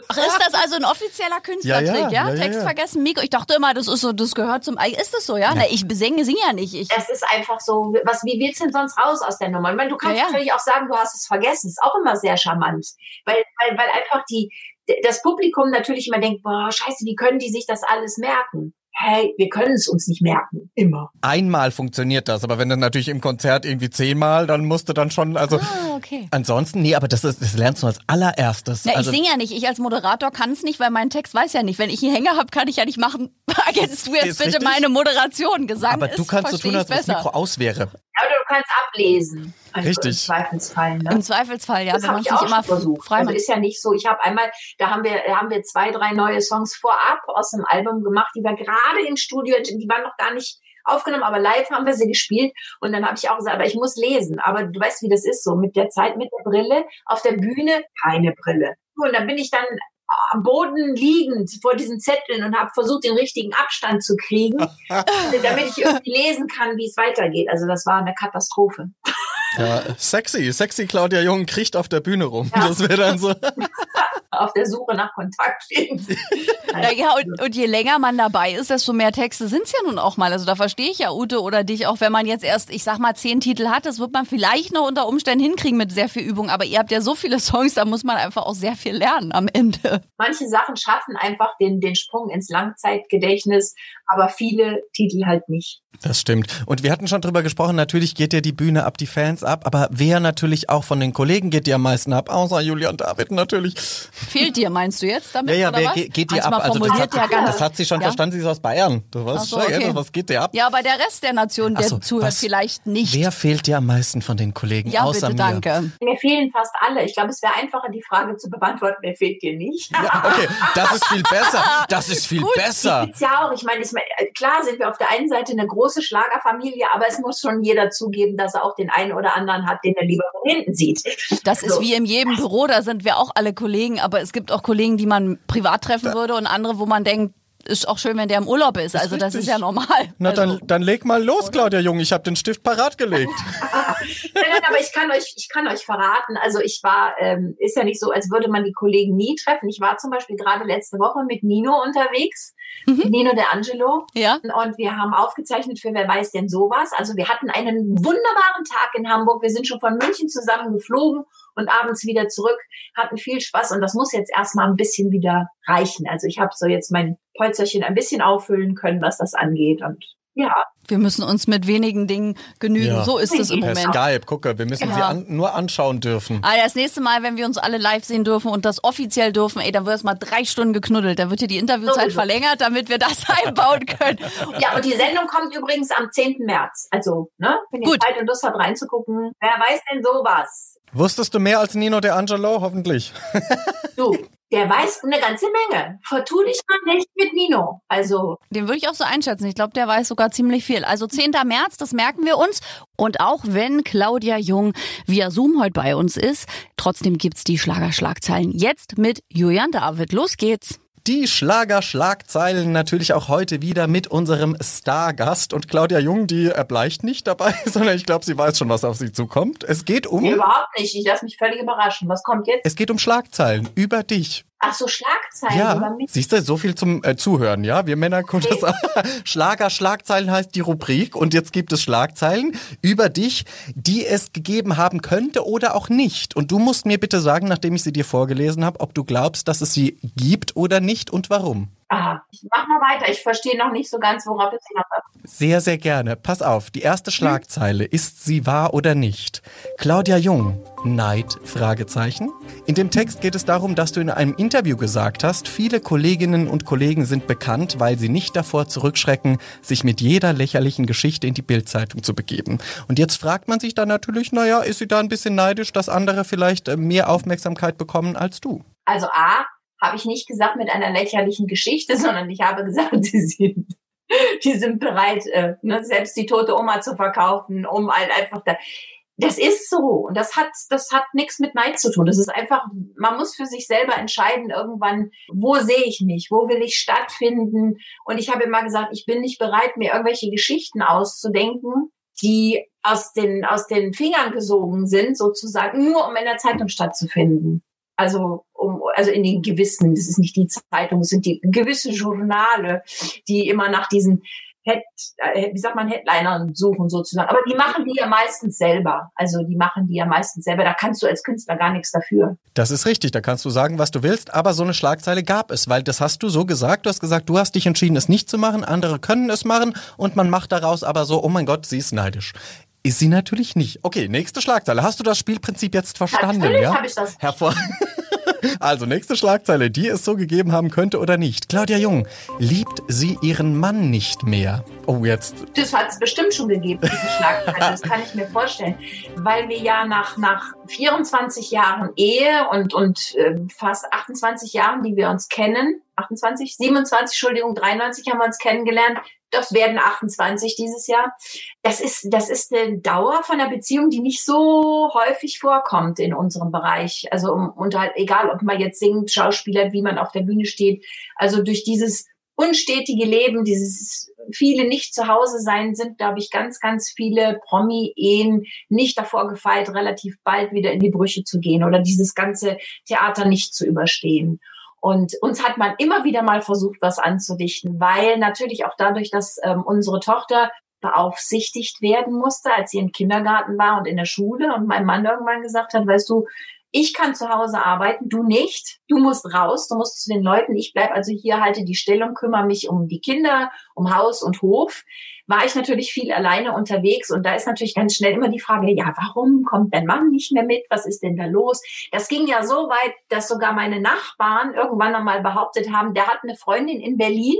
Ach, ist das also ein offizieller Künstlertrick, ja? ja? ja? ja Text vergessen, Mikro. Ich dachte immer, das ist so, das gehört zum Ist das so, ja? Na, ich besinge, singe ja nicht. Ich. Es ist einfach so, was, wie willst du denn sonst raus aus der Nummer? Ich meine, du kannst natürlich auch sagen, du hast hast es vergessen. Ist auch immer sehr charmant, weil, weil, weil einfach die, das Publikum natürlich immer denkt, boah, scheiße, wie können die sich das alles merken? hey, wir können es uns nicht merken. Immer. Einmal funktioniert das, aber wenn dann natürlich im Konzert irgendwie zehnmal, dann musst du dann schon, also ah, okay. ansonsten, nee, aber das ist, das lernst du als allererstes. Ja, also, ich singe ja nicht. Ich als Moderator kann es nicht, weil mein Text weiß ja nicht. Wenn ich einen Hänger habe, kann ich ja nicht machen. Jetzt du jetzt bitte richtig? meine Moderation. Gesang aber du kannst so tun, als ob das Mikro aus wäre. Aber du kannst ablesen. Also Richtig. Im Zweifelsfall. Ne? Im Zweifelsfall, ja. Das habe ich auch immer versucht. Frei also ist ja nicht so. Ich habe einmal, da haben wir, da haben wir zwei, drei neue Songs vorab aus dem Album gemacht, die wir gerade im Studio, die waren noch gar nicht aufgenommen, aber live haben wir sie gespielt. Und dann habe ich auch gesagt, aber ich muss lesen. Aber du weißt, wie das ist so. Mit der Zeit, mit der Brille, auf der Bühne keine Brille. Und dann bin ich dann am Boden liegend vor diesen Zetteln und habe versucht, den richtigen Abstand zu kriegen, damit ich irgendwie lesen kann, wie es weitergeht. Also das war eine Katastrophe. Ja, sexy, sexy Claudia Jung kriegt auf der Bühne rum. Ja. Das wäre dann so. auf der Suche nach Kontakt stehen. ja, und, und, je länger man dabei ist, desto mehr Texte sind es ja nun auch mal. Also da verstehe ich ja Ute oder dich, auch wenn man jetzt erst, ich sag mal, zehn Titel hat, das wird man vielleicht noch unter Umständen hinkriegen mit sehr viel Übung. Aber ihr habt ja so viele Songs, da muss man einfach auch sehr viel lernen am Ende. Manche Sachen schaffen einfach den, den Sprung ins Langzeitgedächtnis, aber viele Titel halt nicht. Das stimmt. Und wir hatten schon drüber gesprochen, natürlich geht dir die Bühne ab, die Fans ab, aber wer natürlich auch von den Kollegen geht dir am meisten ab, außer Julian David natürlich. Fehlt dir, meinst du jetzt damit? Ja, ja, wer geht, geht dir ab? Also das hat, ja das hat sie schon ja? verstanden, sie ist aus Bayern. Du weißt so, okay. was geht dir ab? Ja, aber der Rest der Nation, der so, zuhört, was, vielleicht nicht. Wer fehlt dir am meisten von den Kollegen ja, außer bitte, mir? danke. Mir fehlen fast alle. Ich glaube, es wäre einfacher, die Frage zu beantworten, wer fehlt dir nicht? Ja, okay, das ist viel besser. Das ist viel besser. Ja, auch. Ich meine, ich meine, klar sind wir auf der einen Seite eine große Schlagerfamilie, aber es muss schon jeder zugeben, dass er auch den einen oder anderen hat, den er lieber von hinten sieht. Das so. ist wie in jedem Büro, da sind wir auch alle Kollegen, aber es gibt auch Kollegen, die man privat treffen würde und andere, wo man denkt, ist auch schön, wenn der im Urlaub ist. ist also das ist ja normal. Na also. dann, dann leg mal los, Claudia Jung. Ich habe den Stift parat gelegt. nein, nein, aber ich kann euch, ich kann euch verraten. Also ich war, ähm, ist ja nicht so, als würde man die Kollegen nie treffen. Ich war zum Beispiel gerade letzte Woche mit Nino unterwegs. Mhm. Nino de Angelo. Ja. Und wir haben aufgezeichnet für Wer weiß denn sowas. Also wir hatten einen wunderbaren Tag in Hamburg. Wir sind schon von München zusammen geflogen und abends wieder zurück, hatten viel Spaß und das muss jetzt erstmal ein bisschen wieder reichen. Also ich habe so jetzt mein Polzerchen ein bisschen auffüllen können, was das angeht und ja. Wir müssen uns mit wenigen Dingen genügen. Ja. So ist es im Moment. Skype, gucke, wir müssen ja. sie an, nur anschauen dürfen. Ah, das nächste Mal, wenn wir uns alle live sehen dürfen und das offiziell dürfen, ey, dann wird es mal drei Stunden geknuddelt. Dann wird hier die Interviewzeit so verlängert, damit wir das einbauen können. Ja, und die Sendung kommt übrigens am 10. März. Also, ne, wenn ihr Gut. Zeit und Lust habt reinzugucken, wer weiß denn sowas? Wusstest du mehr als Nino De Angelo? Hoffentlich. Du, der weiß eine ganze Menge. Vertu dich mal nicht mit Nino. Also. Den würde ich auch so einschätzen. Ich glaube, der weiß sogar ziemlich viel. Also 10. März, das merken wir uns. Und auch wenn Claudia Jung via Zoom heute bei uns ist, trotzdem gibt's die Schlagerschlagzeilen jetzt mit Julian David. Los geht's. Die Schlagerschlagzeilen natürlich auch heute wieder mit unserem Stargast. Und Claudia Jung, die erbleicht nicht dabei, sondern ich glaube, sie weiß schon, was auf sie zukommt. Es geht um. Nee, überhaupt nicht. Ich lasse mich völlig überraschen. Was kommt jetzt? Es geht um Schlagzeilen über dich. Ach so, Schlagzeilen ja. über mich. Siehst du, so viel zum äh, Zuhören, ja? Wir Männer können das. Schlager, Schlagzeilen heißt die Rubrik und jetzt gibt es Schlagzeilen über dich, die es gegeben haben könnte oder auch nicht. Und du musst mir bitte sagen, nachdem ich sie dir vorgelesen habe, ob du glaubst, dass es sie gibt oder nicht und warum. Ah, ich mach mal weiter. Ich verstehe noch nicht so ganz, worauf es hinaus Sehr, sehr gerne. Pass auf, die erste Schlagzeile. Hm? Ist sie wahr oder nicht? Claudia Jung. Neid? Fragezeichen. In dem Text geht es darum, dass du in einem Interview gesagt hast, viele Kolleginnen und Kollegen sind bekannt, weil sie nicht davor zurückschrecken, sich mit jeder lächerlichen Geschichte in die Bildzeitung zu begeben. Und jetzt fragt man sich dann natürlich, naja, ist sie da ein bisschen neidisch, dass andere vielleicht äh, mehr Aufmerksamkeit bekommen als du? Also A, habe ich nicht gesagt mit einer lächerlichen Geschichte, sondern ich habe gesagt, sie sind, die sind bereit, äh, ne, selbst die tote Oma zu verkaufen, um halt einfach da. Das ist so und das hat das hat nichts mit Neid zu tun. Das ist einfach, man muss für sich selber entscheiden irgendwann, wo sehe ich mich, wo will ich stattfinden. Und ich habe immer gesagt, ich bin nicht bereit, mir irgendwelche Geschichten auszudenken, die aus den aus den Fingern gesogen sind, sozusagen nur um in der Zeitung stattzufinden. Also, um, also in den gewissen, das ist nicht die Zeitung, es sind die gewisse Journale, die immer nach diesen Head, äh, wie sagt man, Headlinern suchen sozusagen. Aber die machen die ja meistens selber. Also die machen die ja meistens selber. Da kannst du als Künstler gar nichts dafür. Das ist richtig. Da kannst du sagen, was du willst. Aber so eine Schlagzeile gab es, weil das hast du so gesagt. Du hast gesagt, du hast dich entschieden, es nicht zu machen. Andere können es machen. Und man macht daraus aber so, oh mein Gott, sie ist neidisch. Ist sie natürlich nicht. Okay, nächste Schlagzeile. Hast du das Spielprinzip jetzt verstanden? Natürlich ja? habe ich das. Hervor also, nächste Schlagzeile, die es so gegeben haben könnte oder nicht. Claudia Jung, liebt sie ihren Mann nicht mehr? Oh, jetzt. Das hat es bestimmt schon gegeben, diese Schlagzeile. das kann ich mir vorstellen. Weil wir ja nach, nach 24 Jahren Ehe und, und äh, fast 28 Jahren, die wir uns kennen, 28, 27, Entschuldigung, 93 haben wir uns kennengelernt. Das werden 28 dieses Jahr. Das ist, das ist eine Dauer von einer Beziehung, die nicht so häufig vorkommt in unserem Bereich. Also, und halt, egal, ob man jetzt singt, Schauspieler, wie man auf der Bühne steht. Also durch dieses unstetige Leben, dieses viele nicht zu Hause sein, sind, glaube ich, ganz, ganz viele Promi-Ehen nicht davor gefeit, relativ bald wieder in die Brüche zu gehen oder dieses ganze Theater nicht zu überstehen. Und uns hat man immer wieder mal versucht, was anzudichten, weil natürlich auch dadurch, dass ähm, unsere Tochter beaufsichtigt werden musste, als sie im Kindergarten war und in der Schule und mein Mann irgendwann gesagt hat, weißt du, ich kann zu Hause arbeiten, du nicht. Du musst raus, du musst zu den Leuten. Ich bleib also hier, halte die Stellung, kümmere mich um die Kinder, um Haus und Hof. War ich natürlich viel alleine unterwegs und da ist natürlich ganz schnell immer die Frage, ja, warum kommt dein Mann nicht mehr mit? Was ist denn da los? Das ging ja so weit, dass sogar meine Nachbarn irgendwann einmal behauptet haben, der hat eine Freundin in Berlin,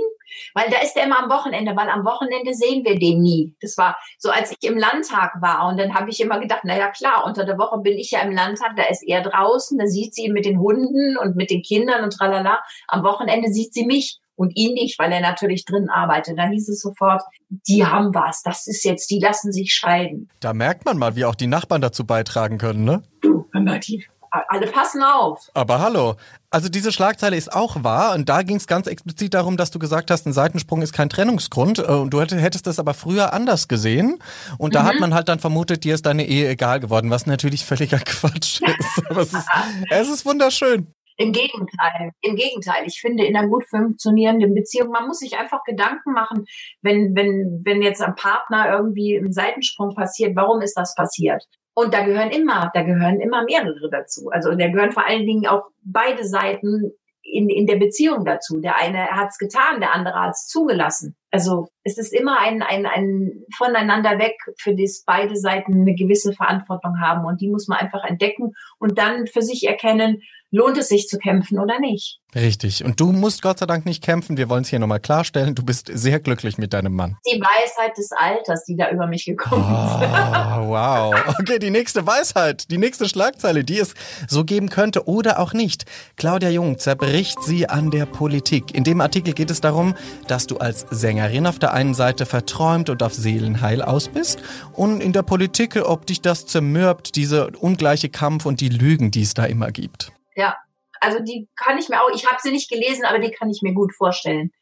weil da ist er immer am Wochenende, weil am Wochenende sehen wir den nie. Das war so, als ich im Landtag war. Und dann habe ich immer gedacht, na ja klar, unter der Woche bin ich ja im Landtag, da ist er draußen, da sieht sie ihn mit den Hunden und mit den Kindern und tralala. Am Wochenende sieht sie mich und ihn nicht, weil er natürlich drin arbeitet. Da hieß es sofort, die haben was, das ist jetzt, die lassen sich scheiden. Da merkt man mal, wie auch die Nachbarn dazu beitragen können, ne? Du, die alle passen auf. Aber hallo, also diese Schlagzeile ist auch wahr und da ging es ganz explizit darum, dass du gesagt hast, ein Seitensprung ist kein Trennungsgrund äh, und du hättest das aber früher anders gesehen und da mhm. hat man halt dann vermutet, dir ist deine Ehe egal geworden, was natürlich völliger Quatsch ist. aber es ist, es ist wunderschön. Im Gegenteil, im Gegenteil. Ich finde, in einer gut funktionierenden Beziehung, man muss sich einfach Gedanken machen, wenn, wenn, wenn jetzt am Partner irgendwie ein Seitensprung passiert, warum ist das passiert? Und da gehören immer, da gehören immer mehrere dazu. Also da gehören vor allen Dingen auch beide Seiten in, in der Beziehung dazu. Der eine hat es getan, der andere hat es zugelassen. Also es ist immer ein, ein, ein voneinander weg, für das beide Seiten eine gewisse Verantwortung haben. Und die muss man einfach entdecken und dann für sich erkennen, lohnt es sich zu kämpfen oder nicht. Richtig. Und du musst Gott sei Dank nicht kämpfen. Wir wollen es hier nochmal klarstellen. Du bist sehr glücklich mit deinem Mann. Die Weisheit des Alters, die da über mich gekommen oh, ist. wow. Okay, die nächste Weisheit, die nächste Schlagzeile, die es so geben könnte oder auch nicht. Claudia Jung zerbricht sie an der Politik. In dem Artikel geht es darum, dass du als Sängerin auf der einen Seite verträumt und auf Seelenheil aus bist und in der Politik, ob dich das zermürbt, diese ungleiche Kampf und die Lügen, die es da immer gibt. Ja, also die kann ich mir auch, ich habe sie nicht gelesen, aber die kann ich mir gut vorstellen.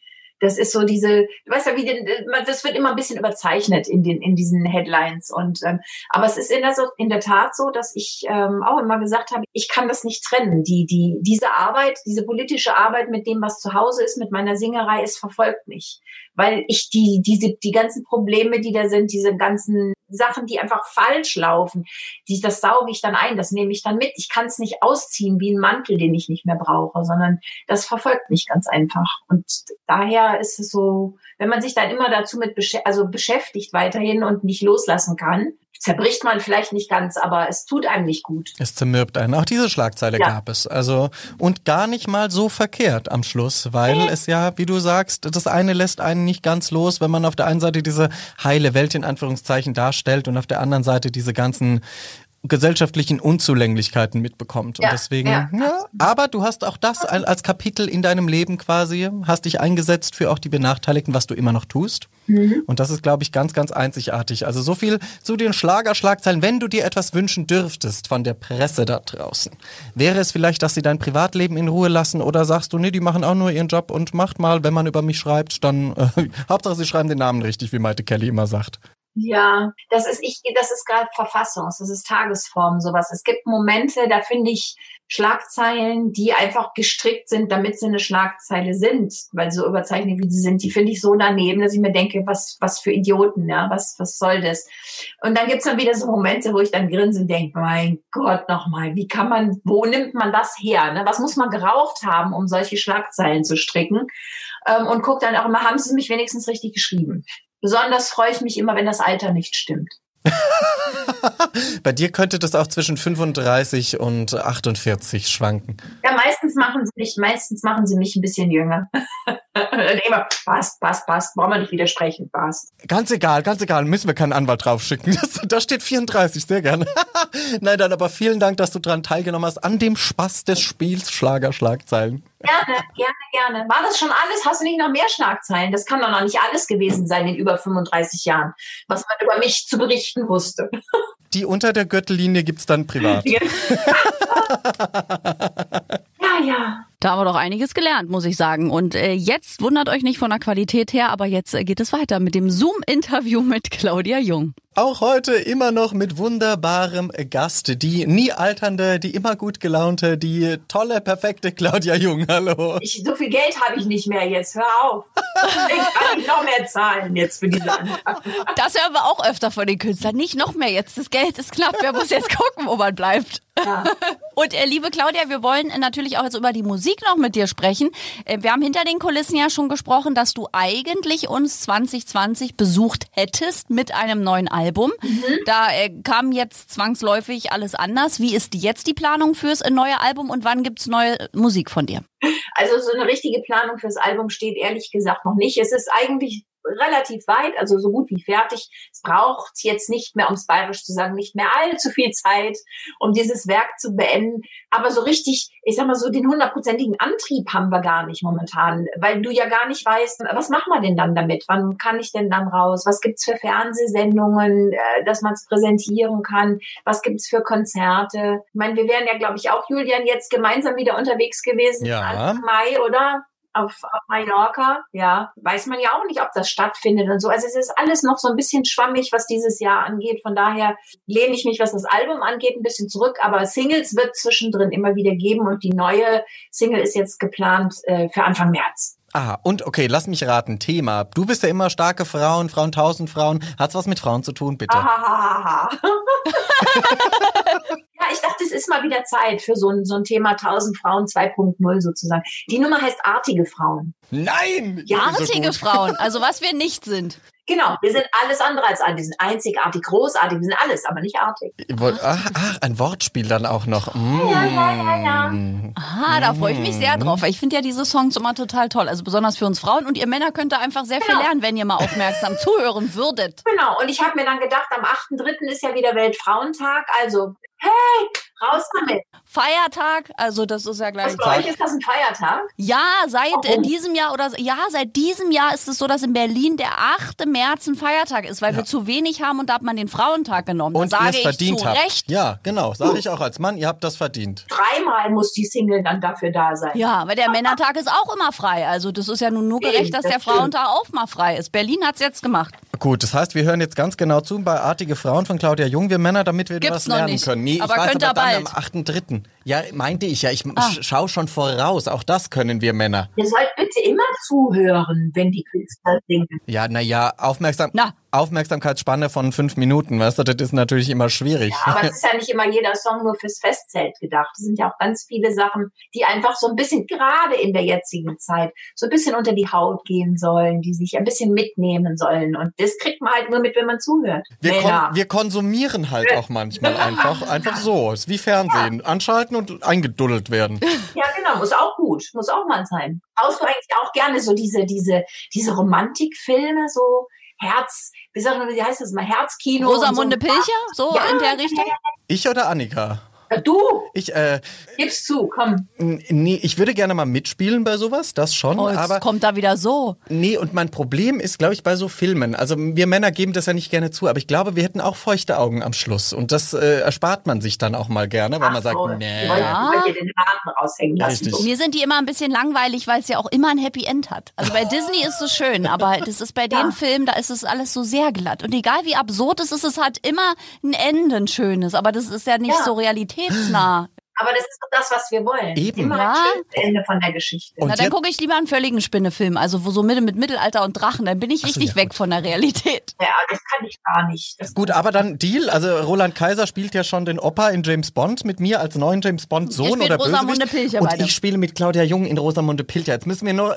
Das ist so diese, du weißt ja, wie den, das wird immer ein bisschen überzeichnet in den in diesen Headlines und ähm, aber es ist in der, in der Tat so, dass ich ähm, auch immer gesagt habe, ich kann das nicht trennen. Die die diese Arbeit, diese politische Arbeit mit dem, was zu Hause ist, mit meiner Singerei, es verfolgt mich, weil ich die diese die ganzen Probleme, die da sind, diese ganzen Sachen, die einfach falsch laufen, die, das sauge ich dann ein, das nehme ich dann mit. Ich kann es nicht ausziehen wie ein Mantel, den ich nicht mehr brauche, sondern das verfolgt mich ganz einfach. Und daher ist es so, wenn man sich dann immer dazu mit also beschäftigt weiterhin und nicht loslassen kann, zerbricht man vielleicht nicht ganz, aber es tut einem nicht gut. Es zermürbt einen. Auch diese Schlagzeile ja. gab es. Also, und gar nicht mal so verkehrt am Schluss, weil nee. es ja, wie du sagst, das eine lässt einen nicht ganz los, wenn man auf der einen Seite diese heile Welt in Anführungszeichen darstellt und auf der anderen Seite diese ganzen gesellschaftlichen Unzulänglichkeiten mitbekommt. Und ja, deswegen, ja. ja. Aber du hast auch das als Kapitel in deinem Leben quasi, hast dich eingesetzt für auch die Benachteiligten, was du immer noch tust. Mhm. Und das ist, glaube ich, ganz, ganz einzigartig. Also so viel zu den Schlagerschlagzeilen. Wenn du dir etwas wünschen dürftest von der Presse da draußen, wäre es vielleicht, dass sie dein Privatleben in Ruhe lassen oder sagst du, nee, die machen auch nur ihren Job und macht mal, wenn man über mich schreibt, dann äh, Hauptsache sie schreiben den Namen richtig, wie Maite Kelly immer sagt. Ja, das ist ich, das ist gerade Verfassungs, das ist Tagesform, sowas. Es gibt Momente, da finde ich Schlagzeilen, die einfach gestrickt sind, damit sie eine Schlagzeile sind, weil so überzeichnet wie sie sind, die finde ich so daneben, dass ich mir denke, was, was für Idioten, ja, was, was soll das? Und dann gibt's dann wieder so Momente, wo ich dann grinse und denke, mein Gott, nochmal, wie kann man, wo nimmt man das her? Ne? Was muss man geraucht haben, um solche Schlagzeilen zu stricken? Ähm, und guck dann auch immer, haben sie mich wenigstens richtig geschrieben? Besonders freue ich mich immer, wenn das Alter nicht stimmt. Bei dir könnte das auch zwischen 35 und 48 schwanken. Ja, meistens machen sie mich, meistens machen sie mich ein bisschen jünger. immer, passt, passt, passt. Brauchen wir nicht widersprechen, passt. Ganz egal, ganz egal. Müssen wir keinen Anwalt draufschicken. da steht 34, sehr gerne. Nein, dann aber vielen Dank, dass du daran teilgenommen hast, an dem Spaß des Spiels Schlagerschlagzeilen. Gerne, gerne, gerne. War das schon alles? Hast du nicht noch mehr Schlagzeilen? Das kann doch noch nicht alles gewesen sein in über 35 Jahren, was man über mich zu berichten wusste. Die unter der Gürtellinie gibt es dann privat. ja, ja. Da haben wir doch einiges gelernt, muss ich sagen. Und äh, jetzt wundert euch nicht von der Qualität her, aber jetzt äh, geht es weiter mit dem Zoom-Interview mit Claudia Jung. Auch heute immer noch mit wunderbarem Gast, die nie alternde, die immer gut gelaunte, die tolle, perfekte Claudia Jung. Hallo. Ich, so viel Geld habe ich nicht mehr jetzt. Hör auf. Ich kann nicht noch mehr zahlen jetzt für diese Anfang. Das hören wir auch öfter von den Künstlern. Nicht noch mehr jetzt. Das Geld ist knapp. Wer muss jetzt gucken, wo man bleibt? Ja. Und äh, liebe Claudia, wir wollen natürlich auch jetzt über die Musik noch mit dir sprechen. Äh, wir haben hinter den Kulissen ja schon gesprochen, dass du eigentlich uns 2020 besucht hättest mit einem neuen Album. Da äh, kam jetzt zwangsläufig alles anders. Wie ist jetzt die Planung fürs äh, neue Album und wann gibt's neue Musik von dir? Also so eine richtige Planung fürs Album steht ehrlich gesagt noch nicht. Es ist eigentlich relativ weit, also so gut wie fertig. Es braucht jetzt nicht mehr, um es bayerisch zu sagen, nicht mehr allzu viel Zeit, um dieses Werk zu beenden. Aber so richtig, ich sag mal so, den hundertprozentigen Antrieb haben wir gar nicht momentan, weil du ja gar nicht weißt, was machen wir denn dann damit? Wann kann ich denn dann raus? Was gibt's für Fernsehsendungen, äh, dass man es präsentieren kann? Was gibt's für Konzerte? Ich meine, wir wären ja, glaube ich, auch, Julian, jetzt gemeinsam wieder unterwegs gewesen Ja. Anfang Mai, oder? Auf, auf Mallorca, ja, weiß man ja auch nicht, ob das stattfindet und so. Also es ist alles noch so ein bisschen schwammig, was dieses Jahr angeht. Von daher lehne ich mich, was das Album angeht, ein bisschen zurück. Aber Singles wird zwischendrin immer wieder geben und die neue Single ist jetzt geplant äh, für Anfang März. Ah, und okay, lass mich raten. Thema. Du bist ja immer starke Frauen, Frauen, tausend Frauen. Hat's was mit Frauen zu tun, bitte? Ahahaha. ja, ich dachte, es ist mal wieder Zeit für so ein, so ein Thema 1000 Frauen 2.0 sozusagen. Die Nummer heißt Artige Frauen. Nein! Ja, So Artige gut. Frauen, also was wir nicht sind. Genau, wir sind alles andere als artig. Wir sind einzigartig, großartig, wir sind alles, aber nicht artig. Wollt- Ach, ach, ein Wortspiel dann auch noch. Mm. Ja, ja, ja, ja. Ah, da freue ich mich sehr drauf, weil ich finde ja diese Songs immer total toll. Also besonders für uns Frauen und ihr Männer könnt da einfach sehr viel Genau. lernen, wenn ihr mal aufmerksam zuhören würdet. Genau, und ich habe mir dann gedacht, am 8.3. ist ja wieder Weltfrauentag, also hey, raus damit. Feiertag, also das ist ja gleich. Was bei euch ist das ein Feiertag? Ja, seit äh, Warum? diesem Jahr oder ja, seit diesem Jahr ist es so, dass in Berlin der 8. März ein Feiertag ist, weil wir zu wenig haben und da hat man den Frauentag genommen. Und da ihr sage es ich verdient zu habt. Recht. Ja, genau. Sage ich auch als Mann, ihr habt das verdient. Dreimal muss die Single dann dafür da sein. Ja, weil der Männertag ist auch immer frei. Also das ist ja nun nur gerecht, dass das der. Frauentag auch mal frei ist. Berlin hat's jetzt gemacht. Gut, das heißt, wir hören jetzt ganz genau zu bei Artige Frauen von Claudia Jung, wir Männer, damit wir Gibt's was noch lernen nicht. können. Nee, Aber ich weiß könnt ihr aber dann bald. am 8.3. Ja, meinte ich ja. Ich Ah. sch- schau schon voraus. Auch das können wir Männer. Ihr sollt bitte immer zuhören, wenn die Künstler singen. Ja, naja, aufmerksam, Na. Aufmerksamkeitsspanne von fünf Minuten, weißt du, das ist natürlich immer schwierig. Aber es ist ja nicht immer jeder Song nur fürs Festzelt gedacht. Es sind ja auch ganz viele Sachen, die einfach so ein bisschen, gerade in der jetzigen Zeit, so ein bisschen unter die Haut gehen sollen, die sich ein bisschen mitnehmen sollen. Und das kriegt man halt nur mit, wenn man zuhört. Wir, kon wir konsumieren halt auch manchmal einfach, einfach so. Ist wie Fernsehen. Anschalten und eingeduddelt werden. Ja, genau, muss auch gut, muss auch mal sein. Schaust du eigentlich auch gerne so diese, diese, diese Romantikfilme, so Herz, wie sagt man, wie heißt das mal, Herzkino? und Rosamunde so. Pilcher, so Ja, in der Richtung? Ich oder Annika? Du, Ich, äh, gib's zu, komm. nee, ich würde gerne mal mitspielen bei sowas, das schon, Oh, jetzt aber kommt da wieder so. nee, und mein Problem ist, glaube ich, bei so Filmen, also wir Männer geben das ja nicht gerne zu, aber ich glaube, wir hätten auch feuchte Augen am Schluss und das äh, erspart man sich dann auch mal gerne, weil man sagt, so, nee. Ja. den Haken raushängen lassen. Richtig. So. Mir sind die immer ein bisschen langweilig, weil es ja auch immer ein Happy End hat. Also bei Disney ist es schön, aber das ist bei den Ja. Filmen, da ist es alles so sehr glatt. Und egal wie absurd es ist, es hat immer ein Ende, ein schönes. Aber das ist ja nicht Ja. so 是呐。Aber das ist doch das, was wir wollen. Eben. Immer Ja. ein schönes Ende von der Geschichte. Und Na, dann gucke ich lieber einen völligen Spinnefilm, also wo so mit, mit Mittelalter und Drachen, dann bin ich Ach so, richtig ja, weg gut. von der Realität. ja, das kann ich gar nicht. Das Gut, aber dann Deal. Also Roland Kaiser spielt ja schon den Opa in James Bond mit mir als neuen James Bond Sohn spielt oder Rosamunde. Pilcher Und beide. ich spiele mit Claudia Jung in Rosamunde Pilcher. Jetzt müssen wir nur,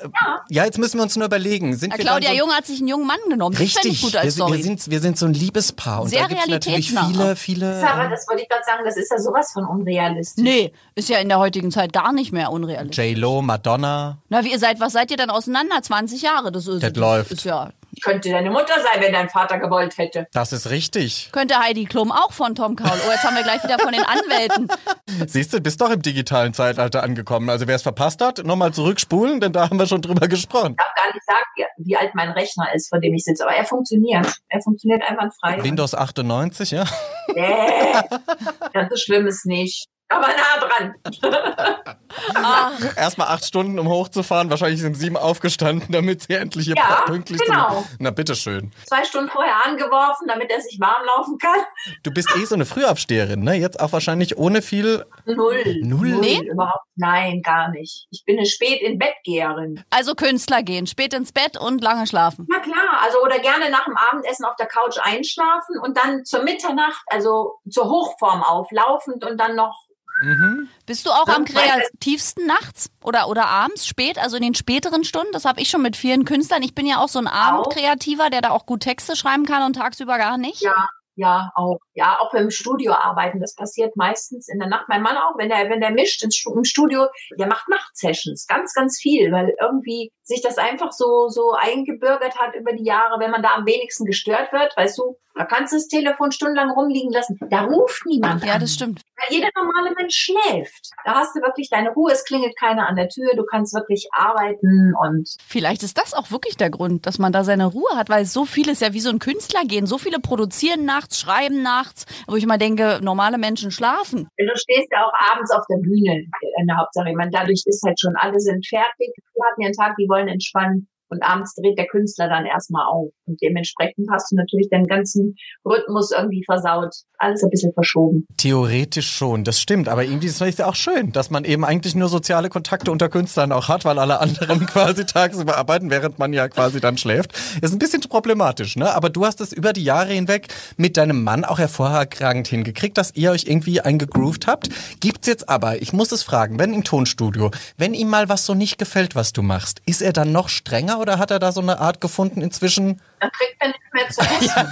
ja, jetzt müssen wir uns nur überlegen. Sind Na, wir Claudia so, Jung hat sich einen jungen Mann genommen. Das fände ich Richtig, gut wir, als sind- wir, Story. sind, wir sind so ein Liebespaar. Und Sehr da gibt's natürlich viele, viele. ähm, das wollte ich gerade sagen, das ist ja sowas von unrealistisch. Nee, ist ja in der heutigen Zeit gar nicht mehr unrealistisch. J-Lo, Madonna. Na, wie ihr seid, was seid ihr denn auseinander? 20 Jahre, das ist, Das das läuft. ist ja. Könnte deine Mutter sein, wenn dein Vater gewollt hätte. Das ist richtig. Könnte Heidi Klum auch von Tom Kaul. Oh, jetzt haben wir gleich wieder von den Anwälten. Siehst du, bist doch im digitalen Zeitalter angekommen. Also wer es verpasst hat, nochmal zurückspulen, denn da haben wir schon drüber gesprochen. Ich darf gar nicht sagen, wie, wie alt mein Rechner ist, vor dem ich sitze. Aber er funktioniert. Er funktioniert einwandfrei. Windows 98, ja. Nee, ganz so schlimm ist nicht. Aber nah dran. Erstmal acht Stunden, um hochzufahren. Wahrscheinlich sind sieben aufgestanden, damit sie endlich hier Ja, pünktlich genau. sind. Na, bitteschön. Zwei Stunden vorher angeworfen, damit er sich warm laufen kann. Du bist eh so eine Frühaufsteherin, ne? Jetzt auch wahrscheinlich ohne viel. Null. Null? Nee? Überhaupt. Nein, gar nicht. Ich bin eine spät in Bettgeherin. Also Künstler gehen, spät ins Bett und lange schlafen. Na klar, also oder gerne nach dem Abendessen auf der Couch einschlafen und dann zur Mitternacht, also zur Hochform auflaufend und dann noch Mhm. Bist du auch am kreativsten nachts oder, oder abends, spät, also in den späteren Stunden? Das habe ich schon mit vielen Künstlern. Ich bin ja auch so ein Abendkreativer, der da auch gut Texte schreiben kann und tagsüber gar nicht. Ja, ja, auch. Ja, auch im Studio arbeiten. Das passiert meistens in der Nacht. Mein Mann auch, wenn der, wenn der mischt ins im Studio, der macht Nachtsessions. Ganz, ganz viel, weil irgendwie sich das einfach so, so eingebürgert hat über die Jahre, wenn man da am wenigsten gestört wird. Weißt du, da kannst du das Telefon stundenlang rumliegen lassen. Da ruft niemand Ja, an. das stimmt. Weil jeder normale Mensch schläft. Da hast du wirklich deine Ruhe. Es klingelt keiner an der Tür. Du kannst wirklich arbeiten und Vielleicht ist das auch wirklich der Grund, dass man da seine Ruhe hat, weil so viele ist ja wie so ein Künstler gehen. So viele produzieren nachts, schreiben nachts, wo ich mal denke, normale Menschen schlafen. Du stehst ja auch abends auf der Bühne in der Hauptsache. Ich meine, dadurch ist halt schon, alle sind fertig. Hatten einen Tag, die wollen entspannen. Und abends dreht der Künstler dann erstmal auf. Und dementsprechend hast du natürlich deinen ganzen Rhythmus irgendwie versaut. Alles ein bisschen verschoben. Theoretisch schon, das stimmt. Aber irgendwie ist es ja auch schön, dass man eben eigentlich nur soziale Kontakte unter Künstlern auch hat, weil alle anderen quasi tagsüber arbeiten, während man ja quasi dann schläft. Ist ein bisschen problematisch, ne? Aber du hast es über die Jahre hinweg mit deinem Mann auch hervorragend hingekriegt, dass ihr euch irgendwie eingegroovt habt. Gibt's jetzt aber, ich muss es fragen, wenn im Tonstudio, wenn ihm mal was so nicht gefällt, was du machst, ist er dann noch strenger oder hat er da so eine Art gefunden inzwischen? Dann kriegt er nicht mehr zu essen.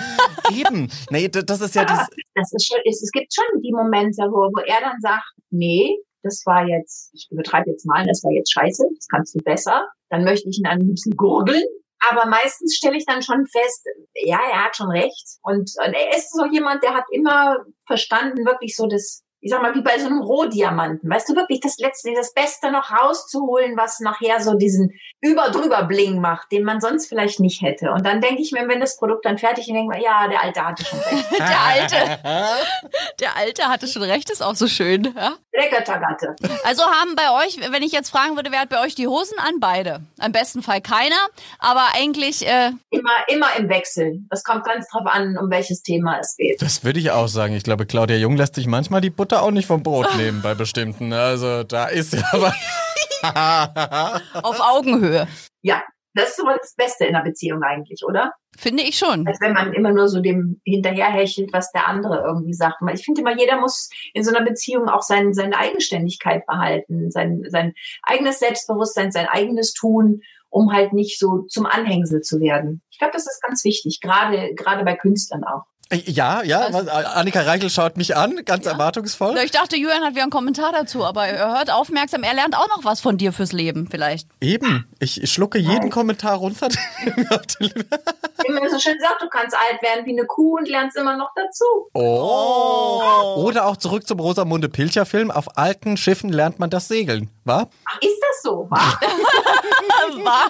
Eben. Nee, das ist ja dieses, Das ist schon, es, es gibt schon die Momente, wo, wo er dann sagt, nee, das war jetzt, ich übertreibe jetzt mal, das war jetzt scheiße, das kannst du besser. Dann möchte ich ihn am liebsten gurgeln. Aber meistens stelle ich dann schon fest, ja, er hat schon recht. Und, und er ist so jemand, der hat immer verstanden, wirklich so das, ich sag mal, wie bei so einem Rohdiamanten. Weißt du, wirklich das Letzte, das Beste noch rauszuholen, was nachher so diesen über-drüber Bling macht, den man sonst vielleicht nicht hätte. Und dann denke ich mir, wenn das Produkt dann fertig ist, denke ich mir, ja, der Alte hatte schon recht. Der Alte, der Alte hatte schon recht, ist auch so schön. Ja? Der Göttergatte. Also haben bei euch, wenn ich jetzt fragen würde, wer hat bei euch die Hosen an? Beide. Im besten Fall keiner, aber eigentlich, äh, Immer, immer im Wechsel. Das kommt ganz drauf an, um welches Thema es geht. Das würde ich auch sagen. Ich glaube, Claudia Jung lässt sich manchmal die Butter auch nicht vom Brot nehmen bei bestimmten. Also da ist ja aber. auf Augenhöhe. Ja, das ist das Beste in einer Beziehung eigentlich, oder? Finde ich schon. Als wenn man immer nur so dem hinterherhechelt, was der andere irgendwie sagt. Weil Ich finde immer, jeder muss in so einer Beziehung auch sein, seine Eigenständigkeit behalten, sein, sein eigenes Selbstbewusstsein, sein eigenes Tun, um halt nicht so zum Anhängsel zu werden. Ich glaube, das ist ganz wichtig, gerade, gerade bei Künstlern auch. Ja, ja, Also- Annika Reichel schaut mich an, ganz erwartungsvoll. Ja, Ich dachte, Julian hat wieder einen Kommentar dazu, aber er hört aufmerksam. Er lernt auch noch was von dir fürs Leben, vielleicht. Eben, ich schlucke jeden Kommentar runter. Wie man so schön sagt, du kannst alt werden wie eine Kuh und lernst immer noch dazu. oh. Oder auch zurück zum Rosamunde Pilcher Film. Auf alten Schiffen lernt man das Segeln, wa? Ach, ist das so? Wa?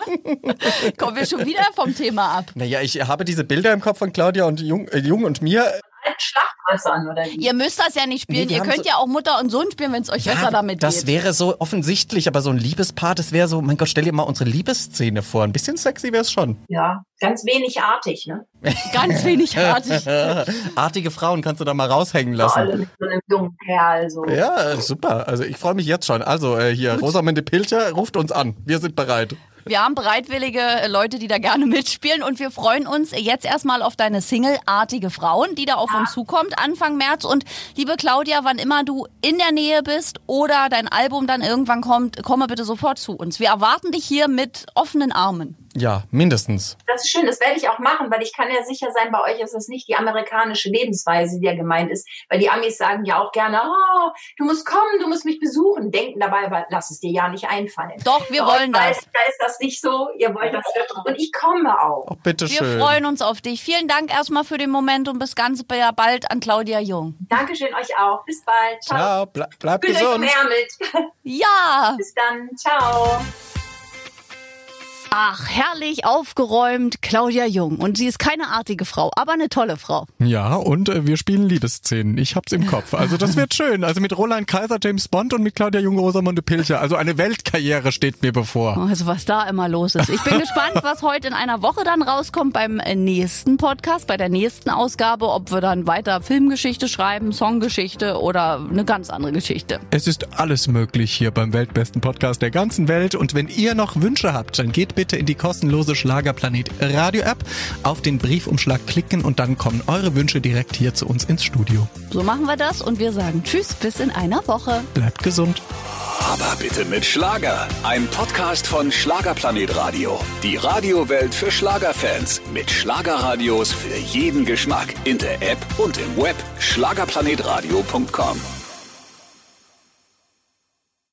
Kommen wir schon wieder vom Thema ab. Naja, ich habe diese Bilder im Kopf von Claudia und Jung, äh, Jung und mir. Alten Schlachtrössern oder wie? Ihr müsst das ja nicht spielen. Nee, Ihr könnt so- ja auch Mutter und Sohn spielen, wenn es euch besser damit das geht. wäre so offensichtlich, aber so ein Liebespaar, das wäre so, mein Gott, stell dir mal unsere Liebesszene vor. Ein bisschen sexy wäre es schon. Ja, ganz wenig artig, ne? Ganz wenig artig. Artige Frauen kannst du da mal raushängen Alle lassen. mit so einem jungen Kerl, so. Ja, super. Also ich freue mich jetzt schon. Also äh, hier, Rosamunde Pilcher ruft uns an. Wir sind bereit. Wir haben bereitwillige äh, Leute, die da gerne mitspielen und wir freuen uns jetzt erstmal auf deine Single Artige Frauen, die da auf uns zukommt Anfang März. Und liebe Claudia, wann immer du in der Nähe bist oder dein Album dann irgendwann kommt, komme bitte sofort zu uns. Wir erwarten dich hier mit offenen Armen. Ja, mindestens. Das ist schön, das werde ich auch machen, weil ich kann ja sicher sein, bei euch ist es nicht die amerikanische Lebensweise, die ja gemeint ist. Weil die Amis sagen ja auch gerne, oh, du musst kommen, du musst mich besuchen. Denken dabei, aber lass es dir ja nicht einfallen. Doch, wir Bei wollen euch das. weiß- Da ist das nicht so, ihr wollt das wirklich. Und ich komme auch. Oh, bitteschön. Wir freuen uns auf dich. Vielen Dank erstmal für den Moment und bis ganz bald an Claudia Jung. Dankeschön euch auch. Bis bald. Ciao. Ciao, ble bleib Fühlt euch gesund. umärmelt. Ja! Bis dann. Ciao. Ach, herrlich aufgeräumt, Claudia Jung. Und sie ist keine artige Frau, aber eine tolle Frau. Ja, und äh, wir spielen Liebesszenen. Ich hab's im Kopf. Also das wird schön. Also mit Roland Kaiser, James Bond und mit Claudia Jung, Rosamunde Pilcher. Also eine Weltkarriere steht mir bevor. Also was da immer los ist. Ich bin gespannt, was heute in einer Woche dann rauskommt beim nächsten Podcast, bei der nächsten Ausgabe, ob wir dann weiter Filmgeschichte schreiben, Songgeschichte oder eine ganz andere Geschichte. Es ist alles möglich hier beim weltbesten Podcast der ganzen Welt. Und wenn ihr noch Wünsche habt, dann geht bitte bitte in die kostenlose Schlagerplanet Radio App, auf den Briefumschlag klicken und dann kommen eure Wünsche direkt hier zu uns ins Studio. So machen wir das und wir sagen Tschüss bis in einer Woche. Bleibt gesund. Aber bitte mit Schlager. Ein Podcast von Schlagerplanet Radio. Die Radiowelt für Schlagerfans. Mit Schlagerradios für jeden Geschmack. In der App und im Web. Schlagerplanetradio.com.